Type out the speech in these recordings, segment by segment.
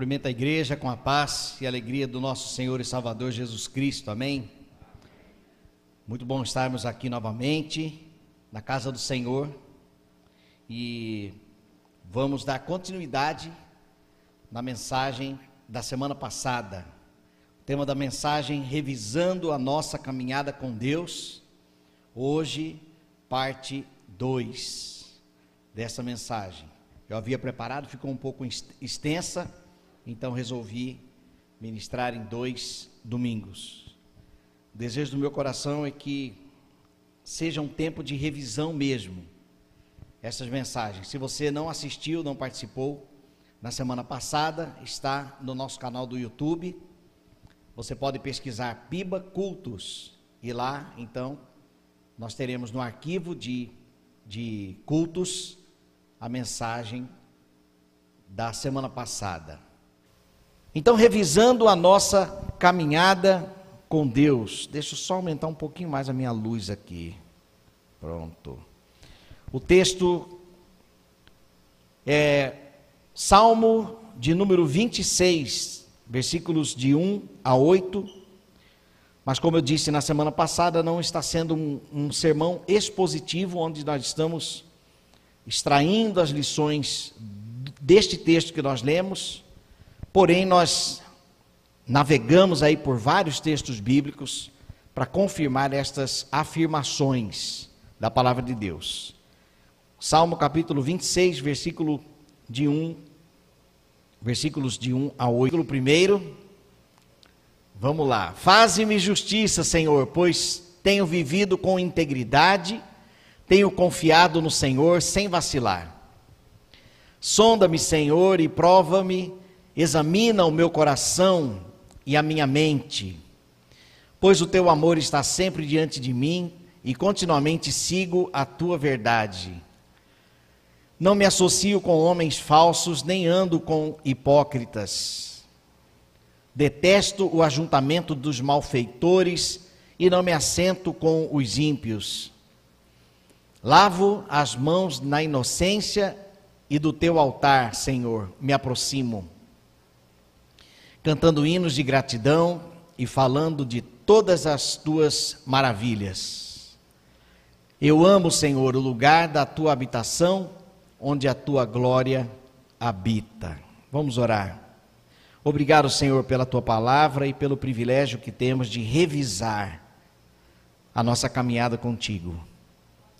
Cumprimento a igreja com a paz e alegria do nosso Senhor e Salvador Jesus Cristo, amém? Muito bom estarmos aqui novamente na casa do Senhor e vamos dar continuidade na mensagem da semana passada. O tema da mensagem, revisando a nossa caminhada com Deus. Hoje, parte 2 dessa mensagem. Eu havia preparado, ficou um pouco extensa, então resolvi ministrar em dois domingos. O desejo do meu coração é que seja um tempo de revisão mesmo, essas mensagens. Se você não assistiu, não participou, na semana passada, está no nosso canal do YouTube. Você pode pesquisar Piba Cultos e lá, então, nós teremos no arquivo de, de cultos a mensagem da semana passada. Então, revisando a nossa caminhada com Deus, deixa eu só aumentar um pouquinho mais a minha luz aqui. Pronto. O texto é Salmo de número 26, versículos de 1 a 8. Mas, como eu disse na semana passada, não está sendo um, um sermão expositivo, onde nós estamos extraindo as lições deste texto que nós lemos, porém, nós navegamos aí por vários textos bíblicos para confirmar estas afirmações da palavra de Deus. Salmo capítulo 26, versículo de 1 versículos de 1 a 8. Versículo primeiro, vamos lá. Faze-me justiça, Senhor, pois tenho vivido com integridade, tenho confiado no Senhor sem vacilar. Sonda-me, Senhor, e prova-me, examina o meu coração e a minha mente, pois o teu amor está sempre diante de mim e continuamente sigo a tua verdade. Não me associo com homens falsos, nem ando com hipócritas. Detesto o ajuntamento dos malfeitores e não me assento com os ímpios. Lavo as mãos na inocência e do teu altar, Senhor, me aproximo, cantando hinos de gratidão e falando de todas as tuas maravilhas. Eu amo, Senhor, o lugar da tua habitação onde a tua glória habita. Vamos orar. Obrigado, Senhor, pela tua palavra e pelo privilégio que temos de revisar a nossa caminhada contigo.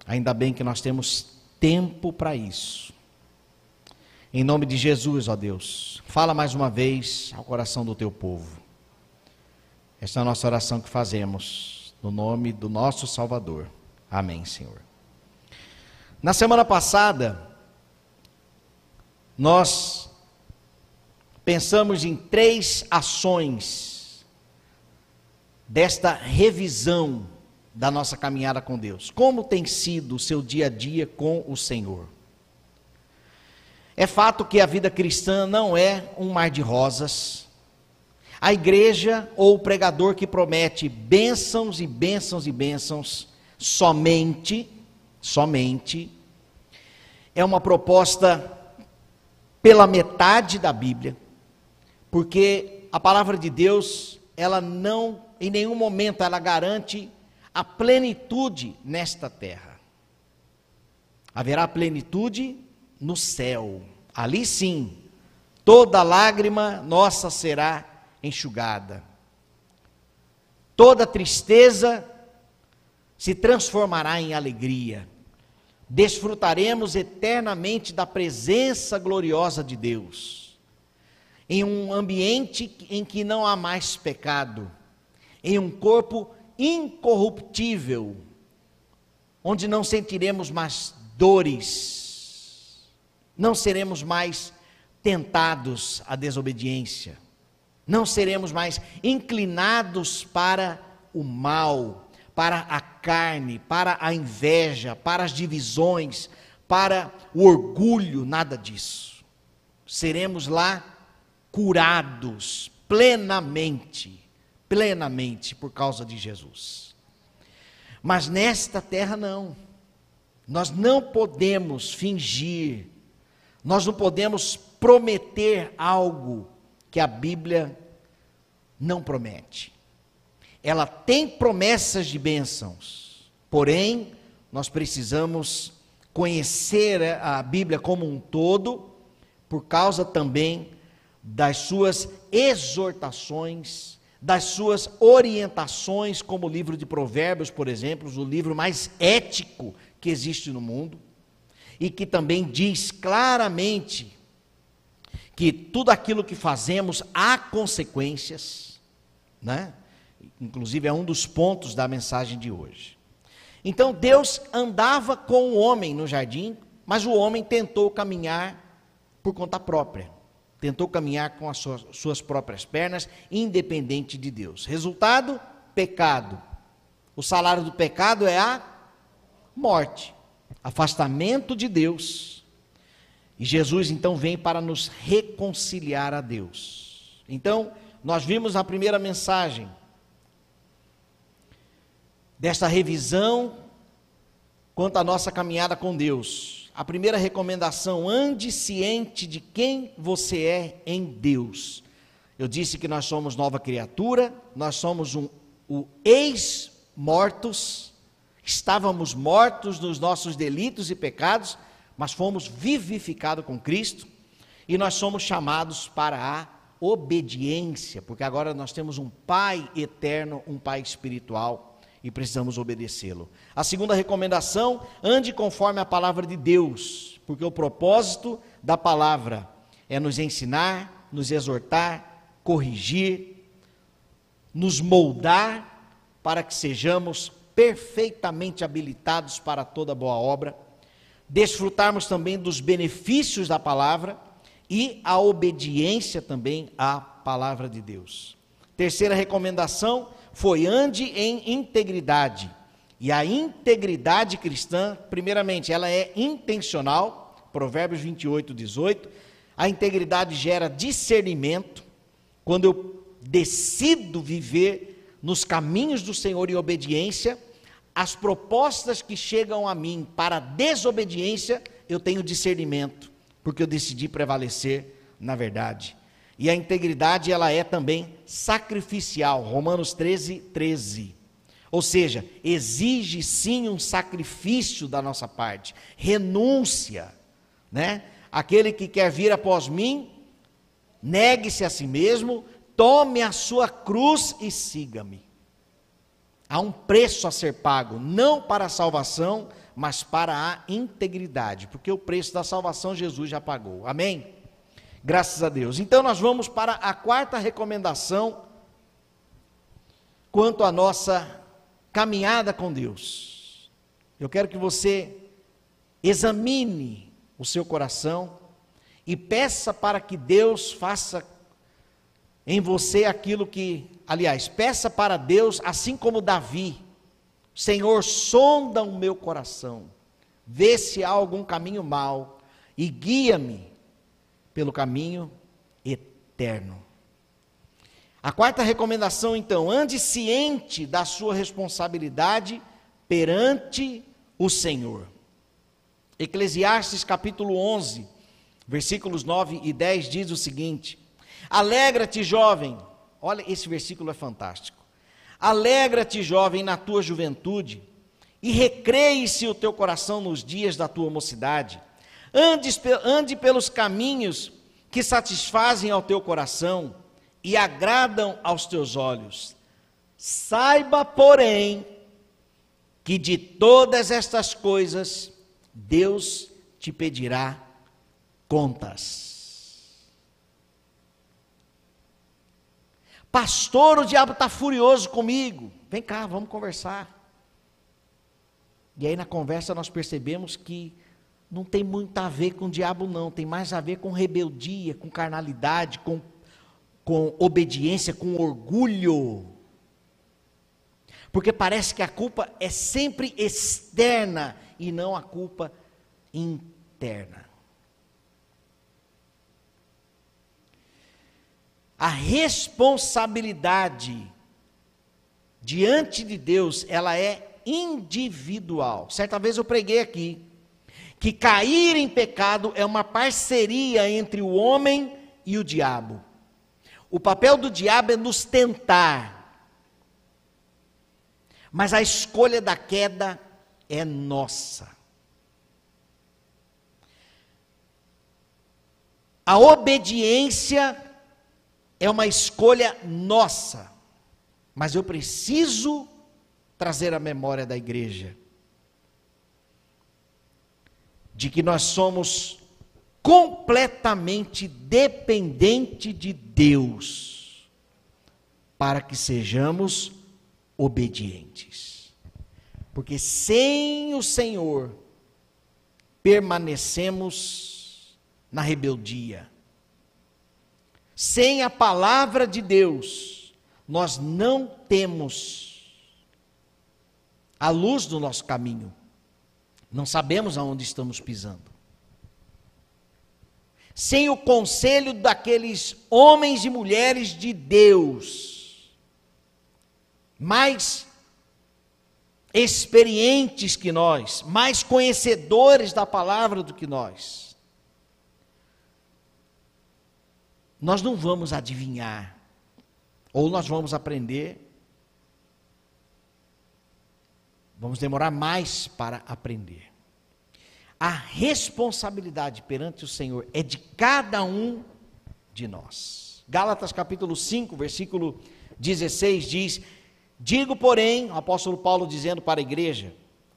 Ainda bem que nós temos tempo para isso. Em nome de Jesus, ó Deus, fala mais uma vez ao coração do teu povo. Esta é a nossa oração que fazemos, no nome do nosso Salvador. Amém, Senhor. Na semana passada, nós pensamos em três ações desta revisão da nossa caminhada com Deus. Como tem sido o seu dia a dia com o Senhor? É fato que a vida cristã não é um mar de rosas. A igreja ou o pregador que promete bênçãos e bênçãos e bênçãos somente, somente, é uma proposta pela metade da Bíblia, porque a palavra de Deus, ela não, em nenhum momento, ela garante a plenitude nesta terra. Haverá plenitude no céu. Ali sim, toda lágrima nossa será enxugada. Toda tristeza se transformará em alegria desfrutaremos eternamente da presença gloriosa de Deus, em um ambiente em que não há mais pecado, em um corpo incorruptível, onde não sentiremos mais dores, não seremos mais tentados à desobediência, não seremos mais inclinados para o mal, para a carne, para a inveja, para as divisões, para o orgulho, nada disso. Seremos lá curados plenamente, plenamente por causa de Jesus. Mas nesta terra não. Nós não podemos fingir, nós não podemos prometer algo que a Bíblia não promete. Ela tem promessas de bênçãos, porém, nós precisamos conhecer a Bíblia como um todo, por causa também das suas exortações, das suas orientações, como o livro de Provérbios, por exemplo, o livro mais ético que existe no mundo, e que também diz claramente que tudo aquilo que fazemos há consequências, né? Inclusive é um dos pontos da mensagem de hoje. Então Deus andava com o homem no jardim, mas o homem tentou caminhar por conta própria. Tentou caminhar com as suas, suas próprias pernas, independente de Deus. Resultado: pecado. O salário do pecado é a morte, afastamento de Deus. E Jesus então vem para nos reconciliar a Deus. Então, nós vimos na primeira mensagem desta revisão quanto à nossa caminhada com Deus a primeira recomendação: ande ciente de quem você é em Deus. Eu disse que nós somos nova criatura, nós somos um, o ex-mortos, estávamos mortos nos nossos delitos e pecados, mas fomos vivificados com Cristo, e nós somos chamados para a obediência, porque agora nós temos um Pai eterno, um Pai espiritual e precisamos obedecê-lo. A segunda recomendação: ande conforme a palavra de Deus, porque o propósito da palavra é nos ensinar, nos exortar, corrigir, nos moldar para que sejamos perfeitamente habilitados para toda boa obra, desfrutarmos também dos benefícios da palavra e a obediência também à palavra de Deus. Terceira recomendação: foi ande em integridade. E a integridade cristã, primeiramente, ela é intencional, Provérbios 28, 18. A integridade gera discernimento, quando eu decido viver nos caminhos do Senhor em obediência, as propostas que chegam a mim para desobediência, eu tenho discernimento, porque eu decidi prevalecer na verdade. E a integridade ela é também sacrificial. Romanos 13, 13. Ou seja, exige sim um sacrifício da nossa parte, renúncia, né? Aquele que quer vir após mim, negue-se a si mesmo, tome a sua cruz e siga-me. Há um preço a ser pago, não para a salvação, mas para a integridade, porque o preço da salvação Jesus já pagou. Amém? Graças a Deus. Então nós vamos para a quarta recomendação quanto à nossa caminhada com Deus. Eu quero que você examine o seu coração e peça para que Deus faça em você aquilo que, aliás, peça para Deus, assim como Davi, Senhor, sonda o meu coração, vê se há algum caminho mau e guia-me pelo caminho eterno. A quarta recomendação, então, ande ciente da sua responsabilidade perante o Senhor. Eclesiastes capítulo 11, versículos 9 e 10 diz o seguinte: Alegra-te, jovem. Olha, esse versículo é fantástico. Alegra-te, jovem, na tua juventude, e recreie-se o teu coração nos dias da tua mocidade Ande, ande pelos caminhos que satisfazem ao teu coração e agradam aos teus olhos. Saiba, porém, que de todas estas coisas Deus te pedirá contas. Pastor, o diabo está furioso comigo. Vem cá, vamos conversar. E aí na conversa nós percebemos que não tem muito a ver com o diabo, não. Tem mais a ver com rebeldia, com carnalidade, com, com obediência, com orgulho. Porque parece que a culpa é sempre externa e não a culpa interna. A responsabilidade diante de Deus, ela é individual. Certa vez eu preguei aqui que cair em pecado é uma parceria entre o homem e o diabo. O papel do diabo é nos tentar. Mas a escolha da queda é nossa. A obediência é uma escolha nossa. Mas eu preciso trazer a memória da igreja de que nós somos completamente dependente de Deus para que sejamos obedientes. Porque sem o Senhor permanecemos na rebeldia. Sem a palavra de Deus, nós não temos a luz do nosso caminho. Não sabemos aonde estamos pisando sem o conselho daqueles homens e mulheres de Deus, mais experientes que nós, mais conhecedores da palavra do que nós, nós não vamos adivinhar, ou nós vamos aprender, vamos demorar mais para aprender. A responsabilidade perante o Senhor é de cada um de nós. Gálatas capítulo 5, versículo 16 diz: Digo, porém, o apóstolo Paulo dizendo para a igreja: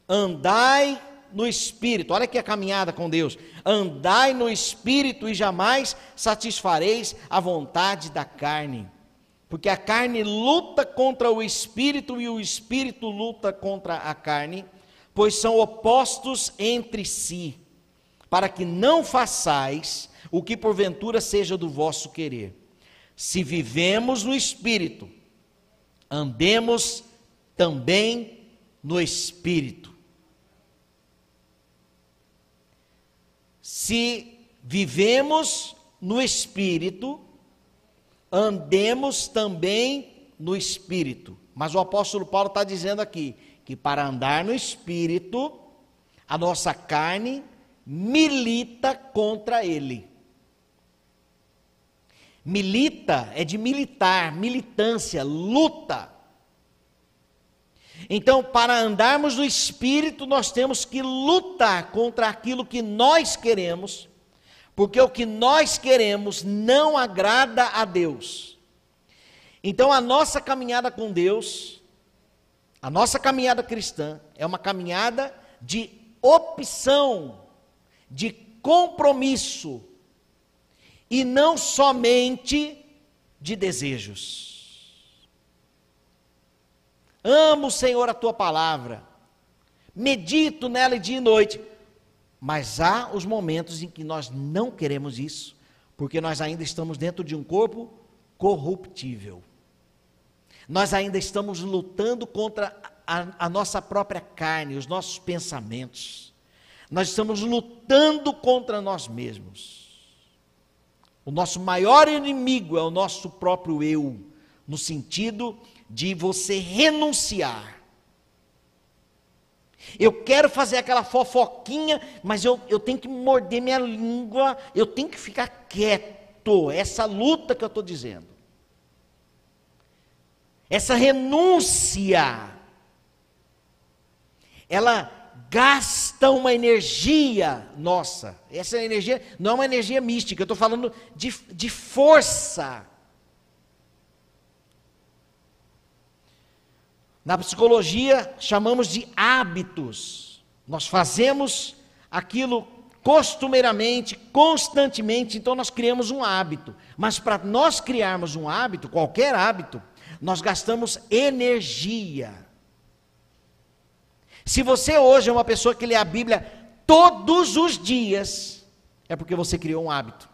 andai no espírito, olha aqui a caminhada com Deus, andai no espírito e jamais satisfareis a vontade da carne, porque a carne luta contra o espírito e o espírito luta contra a carne pois são opostos entre si, para que não façais o que porventura seja do vosso querer. Se vivemos no Espírito, andemos também no Espírito. Se vivemos no Espírito, andemos também no Espírito. Mas o apóstolo Paulo está dizendo aqui que para andar no espírito, a nossa carne milita contra ele. Milita é de militar, militância, luta. Então, para andarmos no espírito, nós temos que lutar contra aquilo que nós queremos, porque o que nós queremos não agrada a Deus. Então, a nossa caminhada com Deus a nossa caminhada cristã é uma caminhada de opção, de compromisso, e não somente de desejos. Amo, Senhor, a tua palavra, medito nela dia e noite, mas há os momentos em que nós não queremos isso, porque nós ainda estamos dentro de um corpo corruptível. Nós ainda estamos lutando contra a, a, nossa própria carne, os nossos pensamentos. Nós estamos lutando contra nós mesmos. O nosso maior inimigo é o nosso próprio eu, no sentido de você renunciar. Eu quero fazer aquela fofoquinha, mas eu, eu tenho que morder minha língua, eu tenho que ficar quieto. Essa luta que eu estou dizendo essa renúncia, ela gasta uma energia nossa. Essa energia não é uma energia mística, eu estou falando de, de força. Na psicologia, chamamos de hábitos. Nós fazemos aquilo costumeiramente, constantemente, então nós criamos um hábito. Mas para nós criarmos um hábito, qualquer hábito, nós gastamos energia. Se você hoje é uma pessoa que lê a Bíblia todos os dias, é porque você criou um hábito.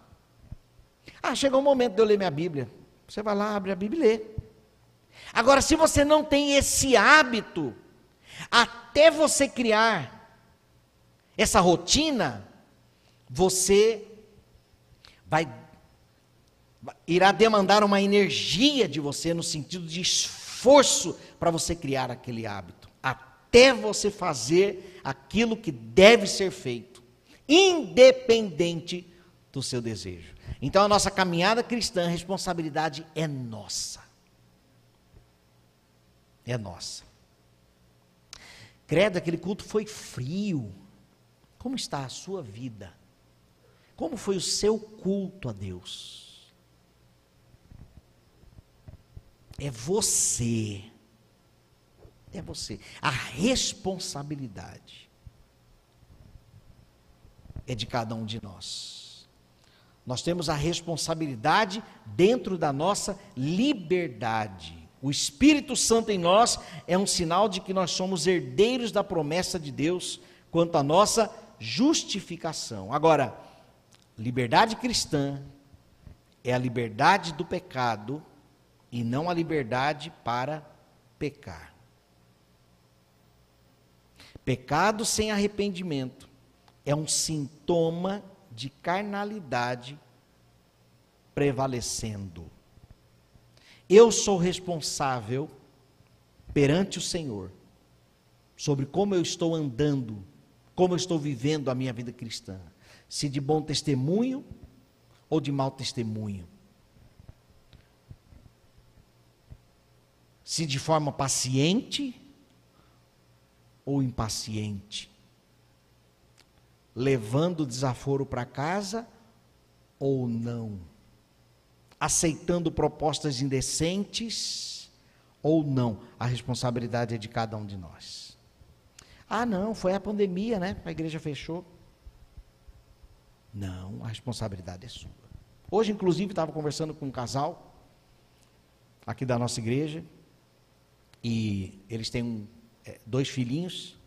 Ah, chegou o momento de eu ler minha Bíblia. Você vai lá, abre a Bíblia e lê. Agora, se você não tem esse hábito, até você criar essa rotina, você vai irá demandar uma energia de você no sentido de esforço para você criar aquele hábito, até você fazer aquilo que deve ser feito, independente do seu desejo. Então a nossa caminhada cristã, a responsabilidade é nossa. É nossa. Credo, aquele culto foi frio. Como está a sua vida? Como foi o seu culto a Deus? É você. É você. A responsabilidade é de cada um de nós. Nós temos a responsabilidade dentro da nossa liberdade. O Espírito Santo em nós é um sinal de que nós somos herdeiros da promessa de Deus quanto à nossa justificação. Agora, liberdade cristã é a liberdade do pecado e não a liberdade para pecar. Pecado sem arrependimento é um sintoma de carnalidade prevalecendo. Eu sou responsável perante o Senhor sobre como eu estou andando como eu estou vivendo a minha vida cristã. Se de bom testemunho ou de mau testemunho. Se de forma paciente ou impaciente. Levando o desaforo para casa ou não. Aceitando propostas indecentes ou não. A responsabilidade é de cada um de nós. Ah, não, foi a pandemia, né? A igreja fechou. Não, a responsabilidade é sua. Hoje, inclusive, estava conversando com um casal aqui da nossa igreja e eles têm um, é, dois filhinhos.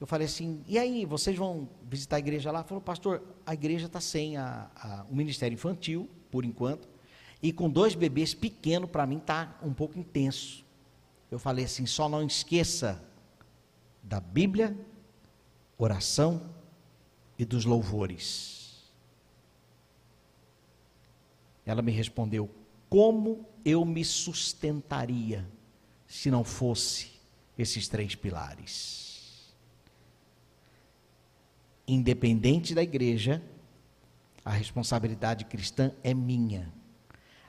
Eu falei assim: e aí, vocês vão visitar a igreja lá? Falou, pastor, a igreja está sem a, a, o ministério infantil, por enquanto, e com dois bebês pequenos, para mim está um pouco intenso. Eu falei assim: só não esqueça da Bíblia, oração e dos louvores. Ela me respondeu: Como eu me sustentaria se não fosse esses três pilares? Independente da igreja, a responsabilidade cristã é minha.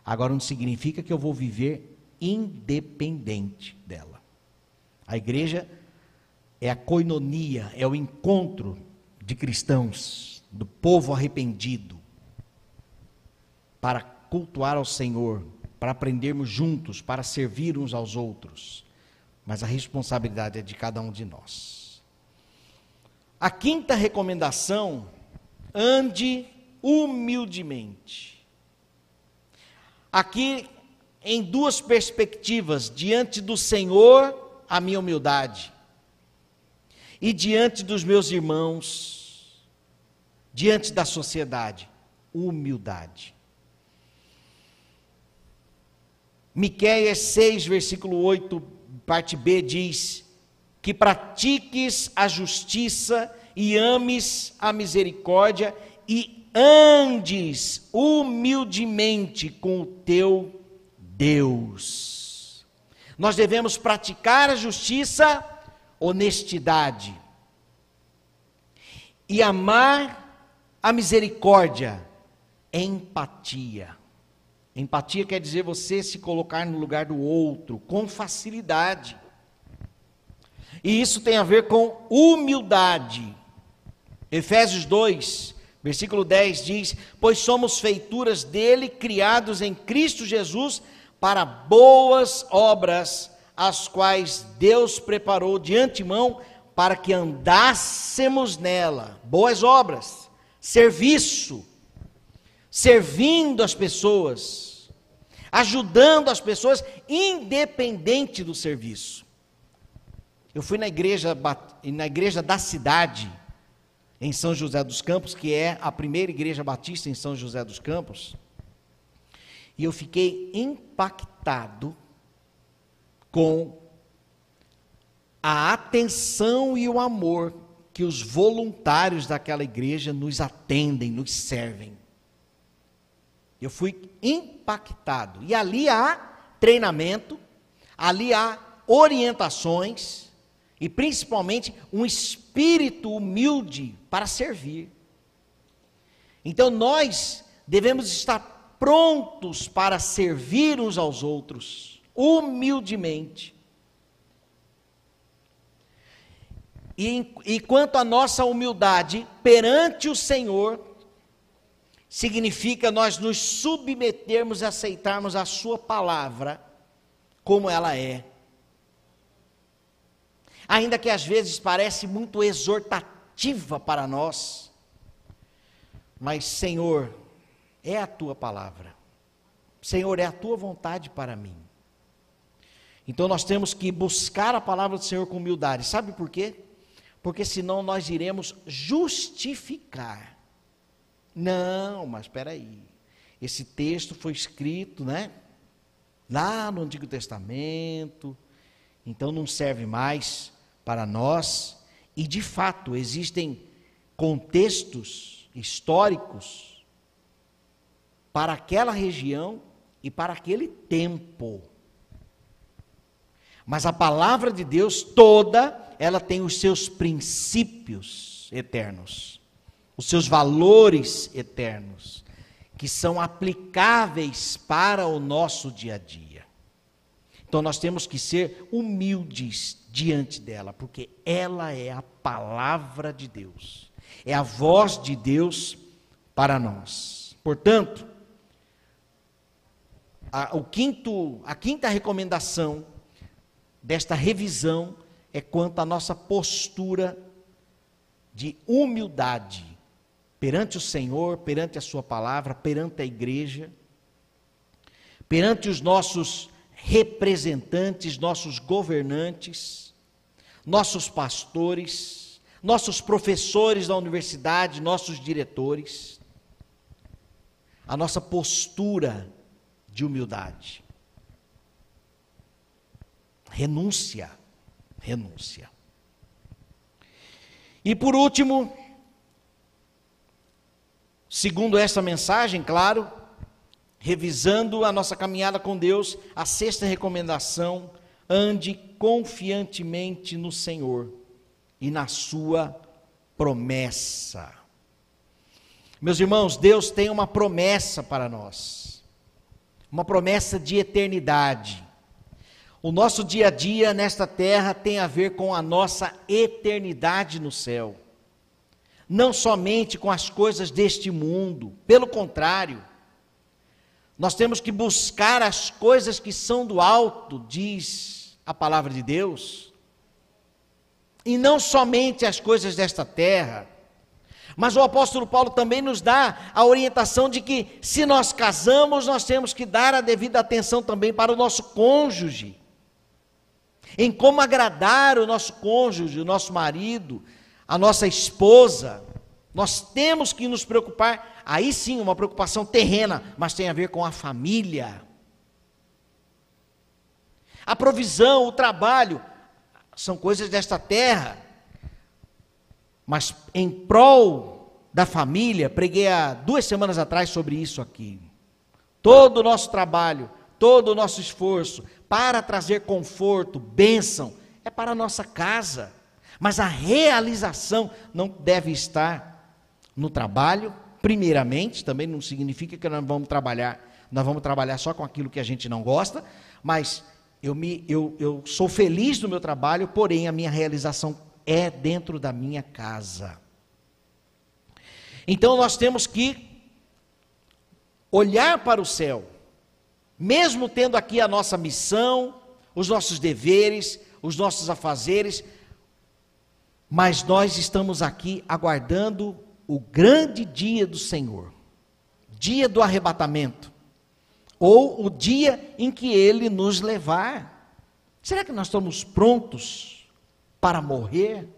Agora não significa que eu vou viver independente dela. A igreja é a coinonia, é o encontro de cristãos, do povo arrependido, para cultuar ao Senhor, para aprendermos juntos, para servir uns aos outros. Mas a responsabilidade é de cada um de nós. A quinta recomendação, ande humildemente. Aqui, em duas perspectivas, diante do Senhor, a minha humildade e diante dos meus irmãos, diante da sociedade, humildade. Miqueias 6, versículo 8, parte B diz: que pratiques a justiça e ames a misericórdia e andes humildemente com o teu Deus. Nós devemos praticar a justiça honestidade. E amar a misericórdia, empatia. Empatia quer dizer você se colocar no lugar do outro com facilidade. E isso tem a ver com humildade. Efésios 2, versículo 10 diz: Pois somos feituras dele, criados em Cristo Jesus, para boas obras, as quais Deus preparou de antemão para que andássemos nela. Boas obras, serviço, servindo as pessoas, ajudando as pessoas, independente do serviço. Eu fui na igreja, na igreja da cidade, em São José dos Campos, que é a primeira igreja batista em São José dos Campos, e eu fiquei impactado com a atenção e o amor que os voluntários daquela igreja nos atendem, nos servem. Eu fui impactado. E ali há treinamento, ali há orientações e principalmente um espírito humilde para servir. Então nós devemos estar prontos para servir uns aos outros, humildemente. E, e quanto à nossa humildade perante o Senhor, significa nós nos submetermos e aceitarmos a Sua palavra como ela é. Ainda que às vezes parece muito exortativa para nós, mas Senhor, é a tua palavra. Senhor, é a tua vontade para mim. Então nós temos que buscar a palavra do Senhor com humildade. Sabe por quê? Porque senão nós iremos justificar. Não, mas espera aí. Esse texto foi escrito, né? Lá no Antigo Testamento. Então não serve mais para nós. E de fato existem contextos históricos para aquela região e para aquele tempo. Mas a palavra de Deus toda, ela tem os seus princípios eternos, os seus valores eternos, que são aplicáveis para o nosso dia a dia. Então nós temos que ser humildes diante dela, porque ela é a palavra de Deus, é a voz de Deus para nós. Portanto, a, o quinto, a quinta recomendação desta revisão é quanto à nossa postura de humildade perante o Senhor, perante a Sua palavra, perante a igreja, perante os nossos representantes, nossos governantes, nossos pastores, nossos professores da universidade, nossos diretores. A nossa postura de humildade. Renúncia, renúncia. E por último, segundo essa mensagem, claro, revisando a nossa caminhada com Deus, a sexta recomendação: ande confiantemente no Senhor e na Sua promessa. Meus irmãos, Deus tem uma promessa para nós, uma promessa de eternidade. O nosso dia a dia nesta terra tem a ver com a nossa eternidade no céu, não somente com as coisas deste mundo, pelo contrário, nós temos que buscar as coisas que são do alto, diz a palavra de Deus, e não somente as coisas desta terra. Mas o apóstolo Paulo também nos dá a orientação de que, se nós casamos, nós temos que dar a devida atenção também para o nosso cônjuge, em como agradar o nosso cônjuge, o nosso marido, a nossa esposa. Nós temos que nos preocupar, aí sim, uma preocupação terrena, mas tem a ver com a família. A provisão, o trabalho, são coisas desta terra, mas em prol da família, preguei há duas semanas atrás sobre isso aqui. Todo o nosso trabalho, todo o nosso esforço para trazer conforto, bênção, é para a nossa casa. Mas a realização não deve estar no trabalho, primeiramente, também não significa que nós vamos trabalhar, nós vamos trabalhar só com aquilo que a gente não gosta, mas eu, me, eu, eu sou feliz no meu trabalho, porém a minha realização é dentro da minha casa. Então nós temos que olhar para o céu, mesmo tendo aqui a nossa missão, os nossos deveres, os nossos afazeres, mas nós estamos aqui aguardando o grande dia do Senhor, dia do arrebatamento, ou o dia em que ele nos levar. Será que nós estamos prontos para morrer?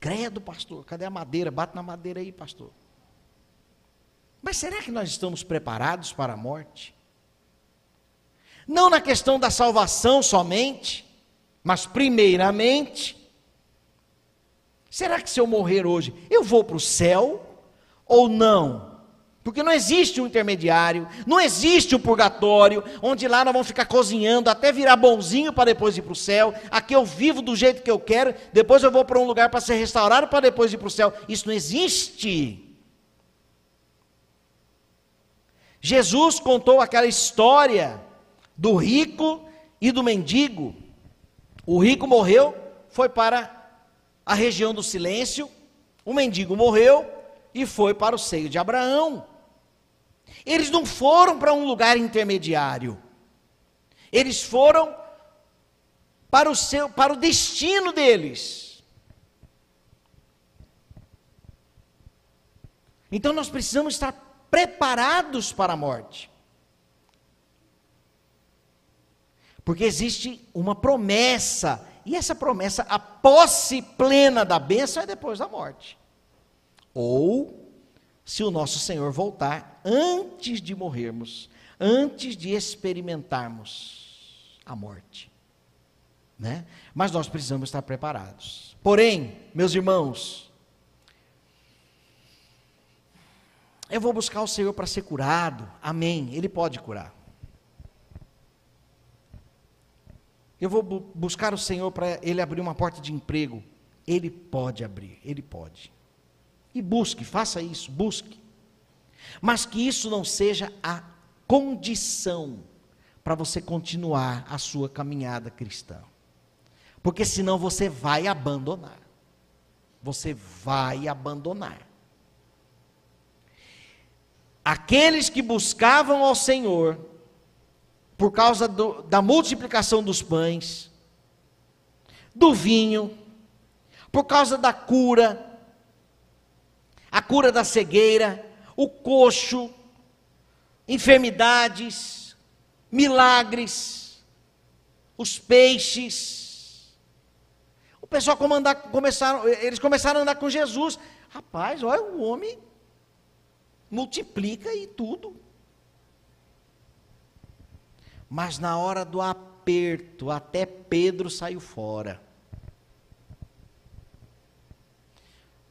Credo, pastor, cadê a madeira? Bate na madeira aí, pastor. Mas será que nós estamos preparados para a morte? Não na questão da salvação somente, mas primeiramente Será que se eu morrer hoje, eu vou para o céu ou não? Porque não existe um intermediário, não existe um purgatório, onde lá nós vamos ficar cozinhando até virar bonzinho para depois ir para o céu. Aqui eu vivo do jeito que eu quero, depois eu vou para um lugar para ser restaurado para depois ir para o céu. Isso não existe. Jesus contou aquela história do rico e do mendigo. O rico morreu, foi para a região do silêncio, o mendigo morreu e foi para o seio de Abraão. Eles não foram para um lugar intermediário. Eles foram para o seu para o destino deles. Então nós precisamos estar preparados para a morte. Porque existe uma promessa, e essa promessa, a posse plena da bênção é depois da morte. Ou, se o nosso Senhor voltar antes de morrermos, antes de experimentarmos a morte. Né? Mas nós precisamos estar preparados. Porém, meus irmãos, eu vou buscar o Senhor para ser curado, amém, Ele pode curar. Eu vou bu buscar o Senhor para Ele abrir uma porta de emprego, Ele pode abrir, Ele pode. E busque, faça isso, busque. Mas que isso não seja a condição para você continuar a sua caminhada cristã. Porque senão você vai abandonar. Você vai abandonar. Aqueles que buscavam ao Senhor, por causa do, da multiplicação dos pães, do vinho, por causa da cura, a cura da cegueira, o coxo, enfermidades, milagres, os peixes. O pessoal começaram, eles começaram a andar com Jesus. Rapaz, olha, o homem multiplica e tudo. Mas na hora do aperto, até Pedro saiu fora.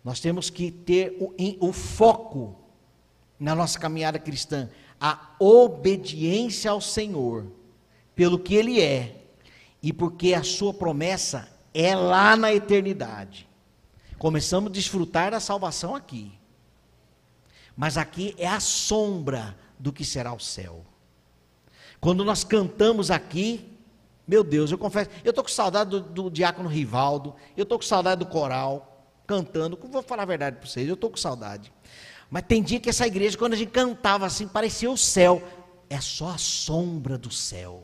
Nós temos que ter o, o foco na nossa caminhada cristã, a obediência ao Senhor, pelo que Ele é e porque a Sua promessa é lá na eternidade. Começamos a desfrutar da salvação aqui, mas aqui é a sombra do que será o céu. Quando nós cantamos aqui, meu Deus, eu confesso, eu estou com saudade do, do diácono Rivaldo, eu estou com saudade do coral, cantando. Vou falar a verdade para vocês, eu estou com saudade. Mas tem dia que essa igreja, quando a gente cantava assim, parecia o céu. É só a sombra do céu.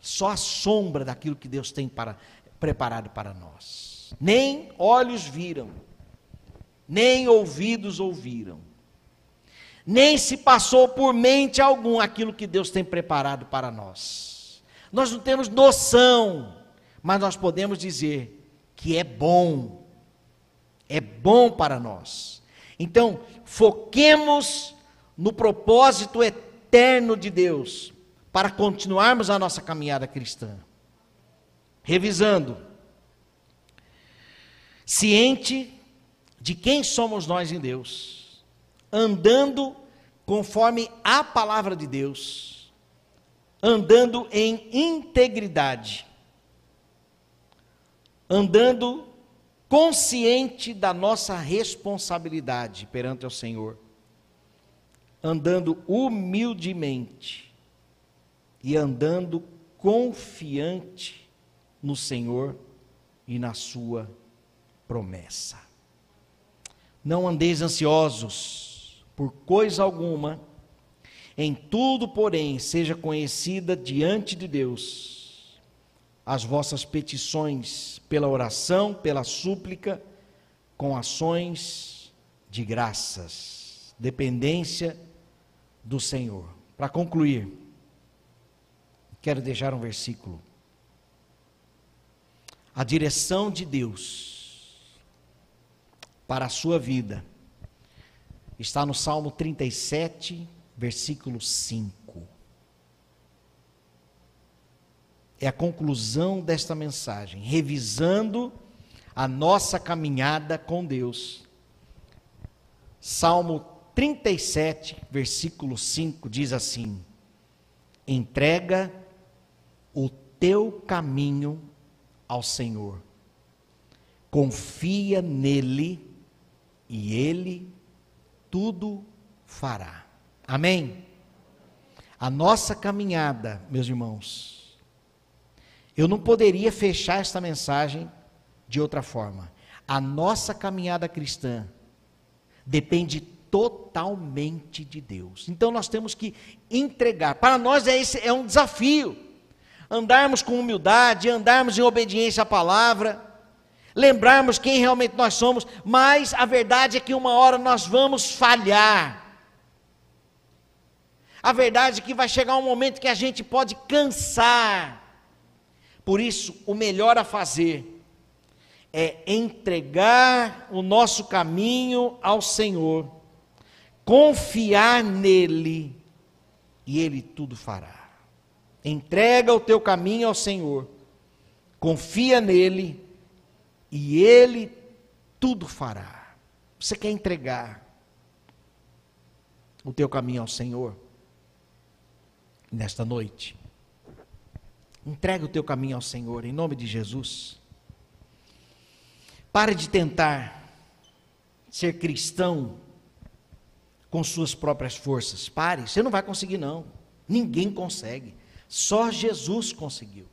Só a sombra daquilo que Deus tem para, preparado para nós. Nem olhos viram, nem ouvidos ouviram, nem se passou por mente algum aquilo que Deus tem preparado para nós. Nós não temos noção, mas nós podemos dizer que é bom é bom para nós. Então, foquemos no propósito eterno de Deus para continuarmos a nossa caminhada cristã. Revisando, ciente de quem somos nós em Deus, andando conforme a palavra de Deus, andando em integridade, andando consciente da nossa responsabilidade perante o Senhor, andando humildemente e andando confiante no Senhor e na Sua promessa. Não andeis ansiosos por coisa alguma, em tudo, porém, seja conhecida diante de Deus as vossas petições pela oração, pela súplica, com ações de graças, dependência do Senhor. Para concluir, quero deixar um versículo. A direção de Deus para a sua vida está no Salmo 37, versículo 5. é a conclusão desta mensagem, revisando a nossa caminhada com Deus. Salmo 37, versículo 5 diz assim: Entrega o teu caminho ao Senhor, confia nele e ele tudo fará. Amém? A nossa caminhada, meus irmãos, eu não poderia fechar esta mensagem de outra forma. A nossa caminhada cristã depende totalmente de Deus. Então nós temos que entregar. Para nós é, esse, é um desafio. Andarmos com humildade, andarmos em obediência à palavra, lembrarmos quem realmente nós somos, mas a verdade é que uma hora nós vamos falhar. A verdade é que vai chegar um momento que a gente pode cansar. Por isso, o melhor a fazer é entregar o nosso caminho ao Senhor, confiar nele e ele tudo fará. Entrega o teu caminho ao Senhor, confia nele e ele tudo fará. Você quer entregar o teu caminho ao Senhor nesta noite? Entrega o teu caminho ao Senhor em nome de Jesus. Pare de tentar ser cristão com suas próprias forças. Pare, você não vai conseguir, não. Ninguém consegue. Só Jesus conseguiu.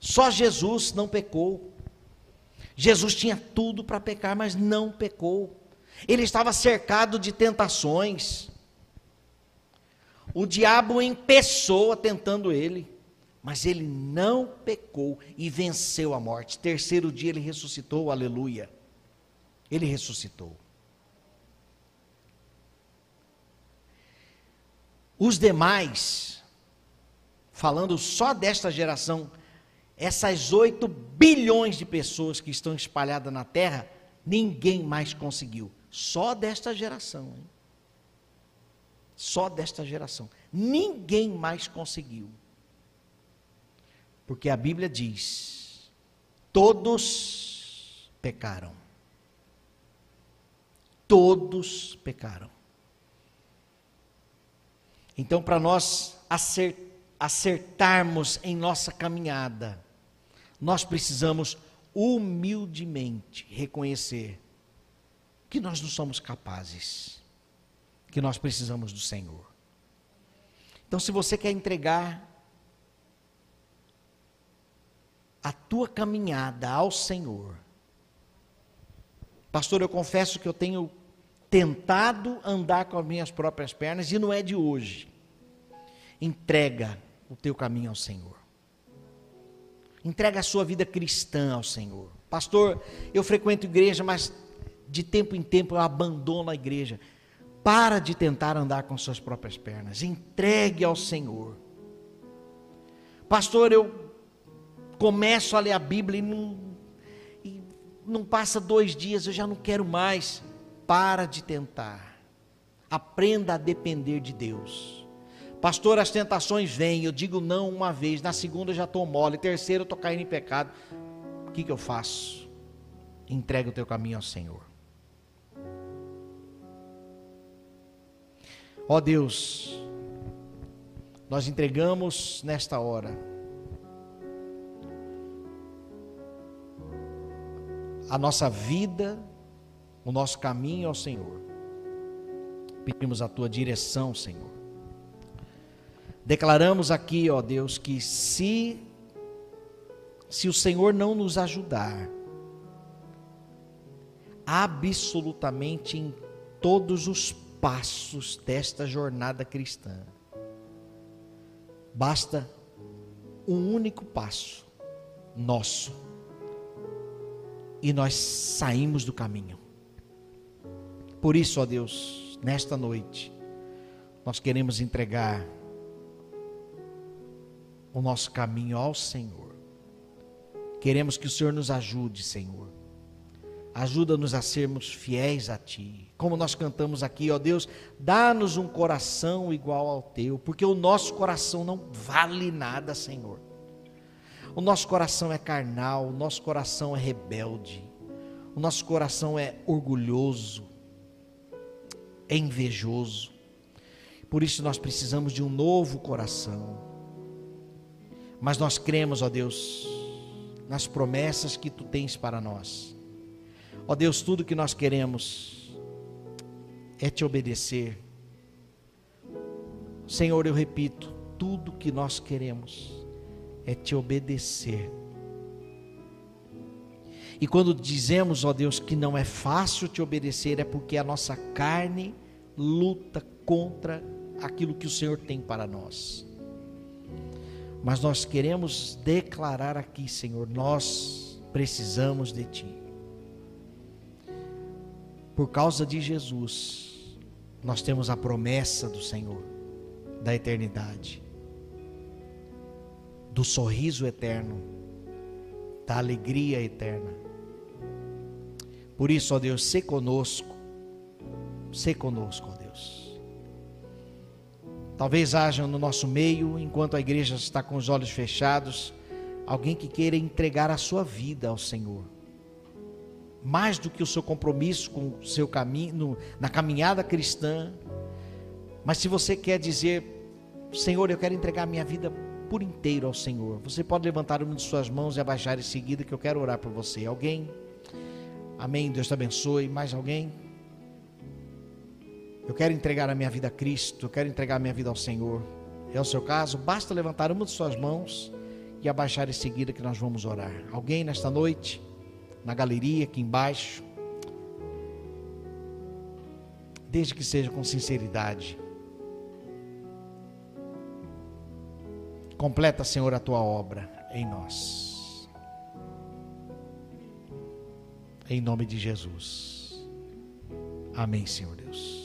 Só Jesus não pecou. Jesus tinha tudo para pecar, mas não pecou. Ele estava cercado de tentações. O diabo em pessoa tentando ele. Mas ele não pecou e venceu a morte. Terceiro dia ele ressuscitou, aleluia. Ele ressuscitou. Os demais, falando só desta geração, essas 8 bilhões de pessoas que estão espalhadas na terra, ninguém mais conseguiu. Só desta geração. Hein? Só desta geração. Ninguém mais conseguiu. Porque a Bíblia diz: todos pecaram. Todos pecaram. Então, para nós acertarmos em nossa caminhada, nós precisamos humildemente reconhecer que nós não somos capazes, que nós precisamos do Senhor. Então, se você quer entregar a tua caminhada ao Senhor. Pastor, eu confesso que eu tenho tentado andar com as minhas próprias pernas e não é de hoje. Entrega o teu caminho ao Senhor. Entrega a sua vida cristã ao Senhor. Pastor, eu frequento igreja, mas de tempo em tempo eu abandono a igreja. Para de tentar andar com suas próprias pernas. Entregue ao Senhor. Pastor, eu começo a ler a Bíblia e não, e não passa dois dias, eu já não quero mais. Para de tentar. Aprenda a depender de Deus. Pastor, as tentações vêm, eu digo não uma vez, na segunda eu já estou mole, terceira eu estou caindo em pecado. O que, que eu faço? Entrega o teu caminho ao Senhor. Ó Deus, nós entregamos nesta hora a nossa vida, o nosso caminho ao Senhor. Pedimos a tua direção, Senhor. Declaramos aqui, ó Deus, que se se o Senhor não nos ajudar, absolutamente em todos os passos desta jornada cristã, basta um único passo nosso e nós saímos do caminho. Por isso, ó Deus, nesta noite, nós queremos entregar o nosso caminho ao Senhor. Queremos que o Senhor nos ajude, Senhor. Ajuda-nos a sermos fiéis a Ti. Como nós cantamos aqui, ó Deus, dá-nos um coração igual ao Teu, porque o nosso coração não vale nada, Senhor. O nosso coração é carnal, o nosso coração é rebelde, o nosso coração é orgulhoso, é invejoso. Por isso nós precisamos de um novo coração. Mas nós cremos, ó Deus, nas promessas que tu tens para nós. Ó Deus, tudo que nós queremos é te obedecer, Senhor, eu repito, tudo que nós queremos é te obedecer. E quando dizemos, ó Deus, que não é fácil te obedecer, é porque a nossa carne luta contra aquilo que o Senhor tem para nós. Mas nós queremos declarar aqui, Senhor, nós precisamos de Ti. Por causa de Jesus, nós temos a promessa do Senhor, da eternidade, do sorriso eterno, da alegria eterna. Por isso, ó Deus, se conosco, se conosco, ó Deus. Talvez haja no nosso meio, enquanto a igreja está com os olhos fechados, alguém que queira entregar a sua vida ao Senhor. Mais do que o seu compromisso com o seu caminho, na caminhada cristã. Mas se você quer dizer, Senhor, eu quero entregar a minha vida por inteiro ao Senhor. Você pode levantar uma de suas mãos e abaixar em seguida que eu quero orar por você. Alguém? Amém. Deus te abençoe. Mais alguém? Eu quero entregar a minha vida a Cristo. Eu quero entregar a minha vida ao Senhor. É o seu caso? Basta levantar uma de suas mãos e abaixar em seguida que nós vamos orar. Alguém nesta noite? Na galeria aqui embaixo? Desde que seja com sinceridade. Completa, Senhor, a tua obra em nós. Em nome de Jesus. Amém, Senhor Deus.